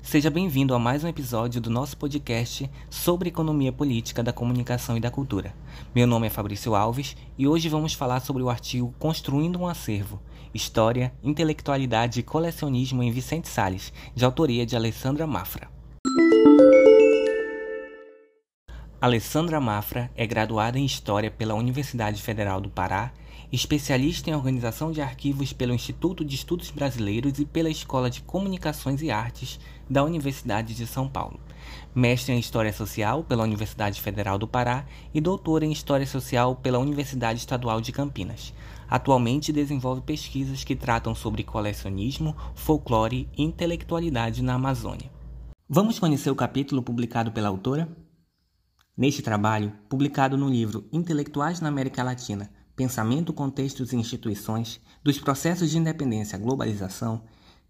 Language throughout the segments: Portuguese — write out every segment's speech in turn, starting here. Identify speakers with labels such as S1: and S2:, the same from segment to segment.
S1: Seja bem-vindo a mais um episódio do nosso podcast sobre economia política da comunicação e da cultura. Meu nome é Fabrício Alves e hoje vamos falar sobre o artigo Construindo um Acervo: História, Intelectualidade e Colecionismo em Vicente Sales, de autoria de Alessandra Mafra. Alessandra Mafra é graduada em História pela Universidade Federal do Pará especialista em organização de arquivos pelo Instituto de Estudos Brasileiros e pela Escola de Comunicações e Artes da Universidade de São Paulo, mestre em História Social pela Universidade Federal do Pará e doutora em História Social pela Universidade Estadual de Campinas. Atualmente desenvolve pesquisas que tratam sobre colecionismo, folclore e intelectualidade na Amazônia. Vamos conhecer o capítulo publicado pela autora? Neste trabalho, publicado no livro Intelectuais na América Latina, Pensamento, Contextos e Instituições dos Processos de Independência e Globalização,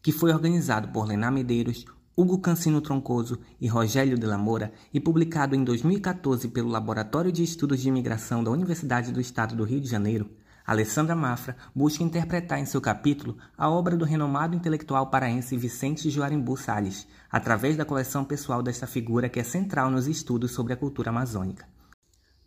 S1: que foi organizado por Lená Medeiros, Hugo Cancino Troncoso e Rogério de la Moura e publicado em 2014 pelo Laboratório de Estudos de Imigração da Universidade do Estado do Rio de Janeiro, Alessandra Mafra busca interpretar em seu capítulo a obra do renomado intelectual paraense Vicente Joarimbu Salles, através da coleção pessoal desta figura que é central nos estudos sobre a cultura amazônica.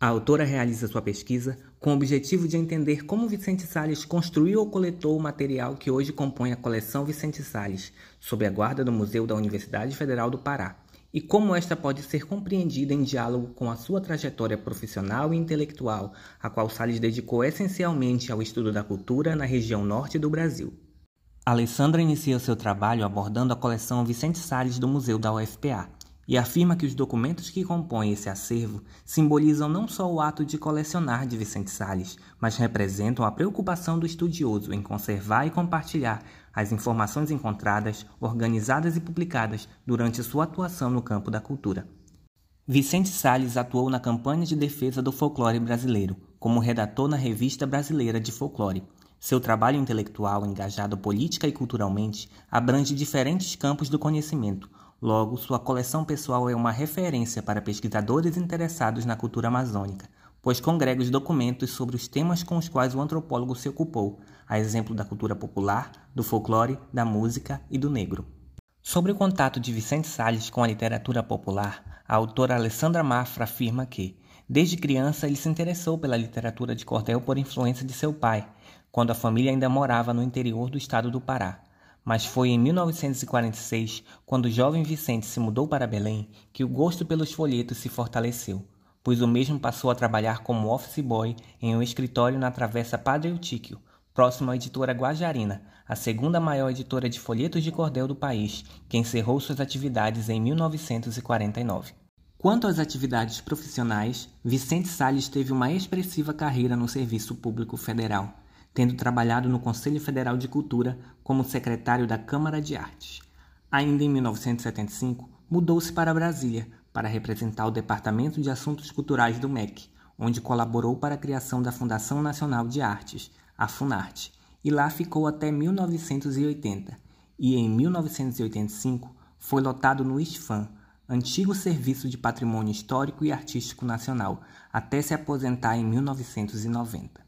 S1: A autora realiza sua pesquisa com o objetivo de entender como Vicente Salles construiu ou coletou o material que hoje compõe a coleção Vicente Salles, sob a guarda do Museu da Universidade Federal do Pará, e como esta pode ser compreendida em diálogo com a sua trajetória profissional e intelectual, a qual Salles dedicou essencialmente ao estudo da cultura na região norte do Brasil. Alessandra inicia seu trabalho abordando a coleção Vicente Salles do Museu da UFPA, e afirma que os documentos que compõem esse acervo simbolizam não só o ato de colecionar de Vicente Salles, mas representam a preocupação do estudioso em conservar e compartilhar as informações encontradas, organizadas e publicadas durante sua atuação no campo da cultura. Vicente Salles atuou na campanha de defesa do folclore brasileiro, como redator na Revista Brasileira de Folclore. Seu trabalho intelectual, engajado política e culturalmente, abrange diferentes campos do conhecimento, Logo, sua coleção pessoal é uma referência para pesquisadores interessados na cultura amazônica, pois congrega os documentos sobre os temas com os quais o antropólogo se ocupou, a exemplo da cultura popular, do folclore, da música e do negro. Sobre o contato de Vicente Salles com a literatura popular, a autora Alessandra Mafra afirma que, desde criança, ele se interessou pela literatura de cordel por influência de seu pai, quando a família ainda morava no interior do estado do Pará. Mas foi em 1946, quando o jovem Vicente se mudou para Belém, que o gosto pelos folhetos se fortaleceu, pois o mesmo passou a trabalhar como office boy em um escritório na Travessa Padre Eutíquio, próximo à editora Guajarina, a segunda maior editora de folhetos de cordel do país, que encerrou suas atividades em 1949. Quanto às atividades profissionais, Vicente Salles teve uma expressiva carreira no Serviço Público Federal tendo trabalhado no Conselho Federal de Cultura como secretário da Câmara de Artes. Ainda em 1975, mudou-se para Brasília para representar o Departamento de Assuntos Culturais do MEC, onde colaborou para a criação da Fundação Nacional de Artes, a Funarte, e lá ficou até 1980. E em 1985 foi lotado no ISFAM, antigo Serviço de Patrimônio Histórico e Artístico Nacional, até se aposentar em 1990.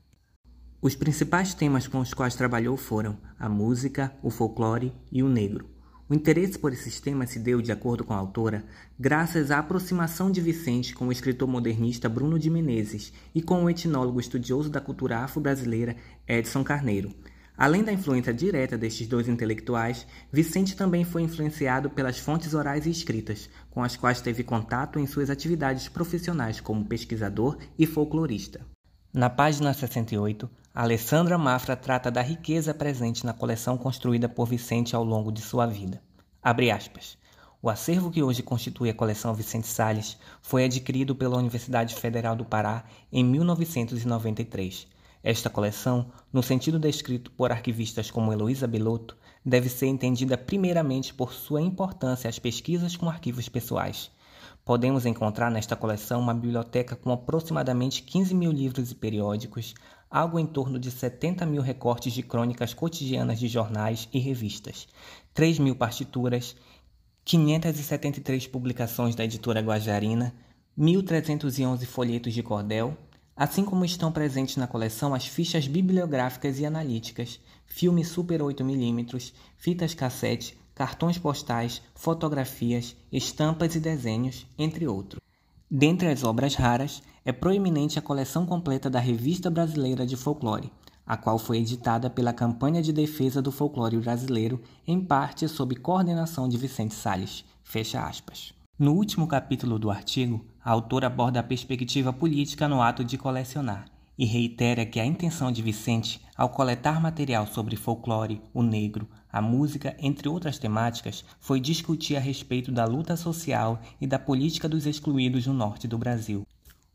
S1: Os principais temas com os quais trabalhou foram a música, o folclore e o negro. O interesse por esses temas se deu, de acordo com a autora, graças à aproximação de Vicente com o escritor modernista Bruno de Menezes e com o etnólogo estudioso da cultura afro-brasileira Edson Carneiro. Além da influência direta destes dois intelectuais, Vicente também foi influenciado pelas fontes orais e escritas, com as quais teve contato em suas atividades profissionais como pesquisador e folclorista. Na página 68, Alessandra Mafra trata da riqueza presente na coleção construída por Vicente ao longo de sua vida. O acervo que hoje constitui a coleção Vicente Salles foi adquirido pela Universidade Federal do Pará em 1993. Esta coleção, no sentido descrito por arquivistas como Heloísa Belotto, deve ser entendida primeiramente por sua importância às pesquisas com arquivos pessoais. Podemos encontrar nesta coleção uma biblioteca com aproximadamente 15 mil livros e periódicos, algo em torno de 70 mil recortes de crônicas cotidianas de jornais e revistas, 3 mil partituras, 573 publicações da editora Guajarina, 1.311 folhetos de cordel, assim como estão presentes na coleção as fichas bibliográficas e analíticas, filmes Super 8mm, fitas cassete, cartões postais, fotografias, estampas e desenhos, entre outros. Dentre as obras raras, é proeminente a coleção completa da Revista Brasileira de Folclore, a qual foi editada pela Campanha de Defesa do Folclore Brasileiro, em parte sob coordenação de Vicente Salles. Fecha aspas. No último capítulo do artigo, a autora aborda a perspectiva política no ato de colecionar e reitera que a intenção de Vicente, ao coletar material sobre folclore, o negro, a música, entre outras temáticas, foi discutir a respeito da luta social e da política dos excluídos no norte do Brasil.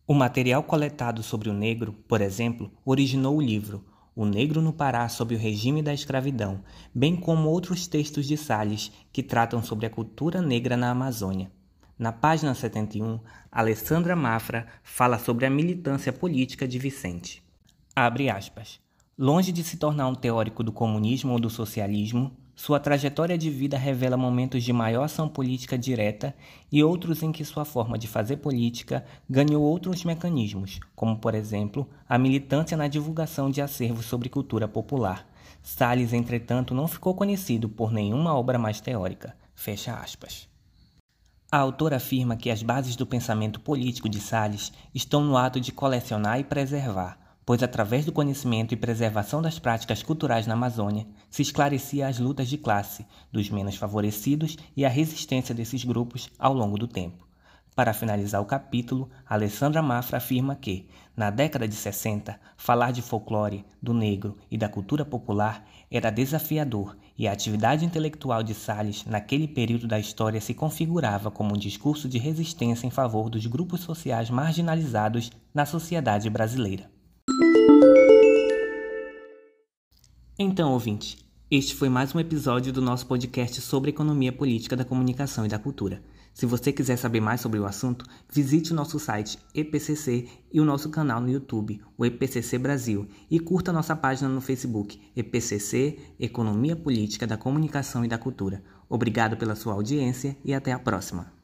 S1: O material coletado sobre o negro, por exemplo, originou o livro O Negro no Pará sob o Regime da Escravidão, bem como outros textos de Salles que tratam sobre a cultura negra na Amazônia. Na página 71, Alessandra Mafra fala sobre a militância política de Vicente. Abre aspas. Longe de se tornar um teórico do comunismo ou do socialismo, sua trajetória de vida revela momentos de maior ação política direta e outros em que sua forma de fazer política ganhou outros mecanismos, como, por exemplo, a militância na divulgação de acervos sobre cultura popular. Salles, entretanto, não ficou conhecido por nenhuma obra mais teórica. Fecha aspas. A autora afirma que as bases do pensamento político de Salles estão no ato de colecionar e preservar, pois através do conhecimento e preservação das práticas culturais na Amazônia se esclarecia as lutas de classe dos menos favorecidos e a resistência desses grupos ao longo do tempo. Para finalizar o capítulo, Alessandra Mafra afirma que, na década de 60, falar de folclore, do negro e da cultura popular era desafiador e a atividade intelectual de Salles naquele período da história se configurava como um discurso de resistência em favor dos grupos sociais marginalizados na sociedade brasileira. Então, ouvinte, este foi mais um episódio do nosso podcast sobre economia política da comunicação e da cultura. Se você quiser saber mais sobre o assunto, visite o nosso site EPCC e o nosso canal no YouTube, o EPCC Brasil, e curta nossa página no Facebook, EPCC Economia Política da Comunicação e da Cultura. Obrigado pela sua audiência e até a próxima.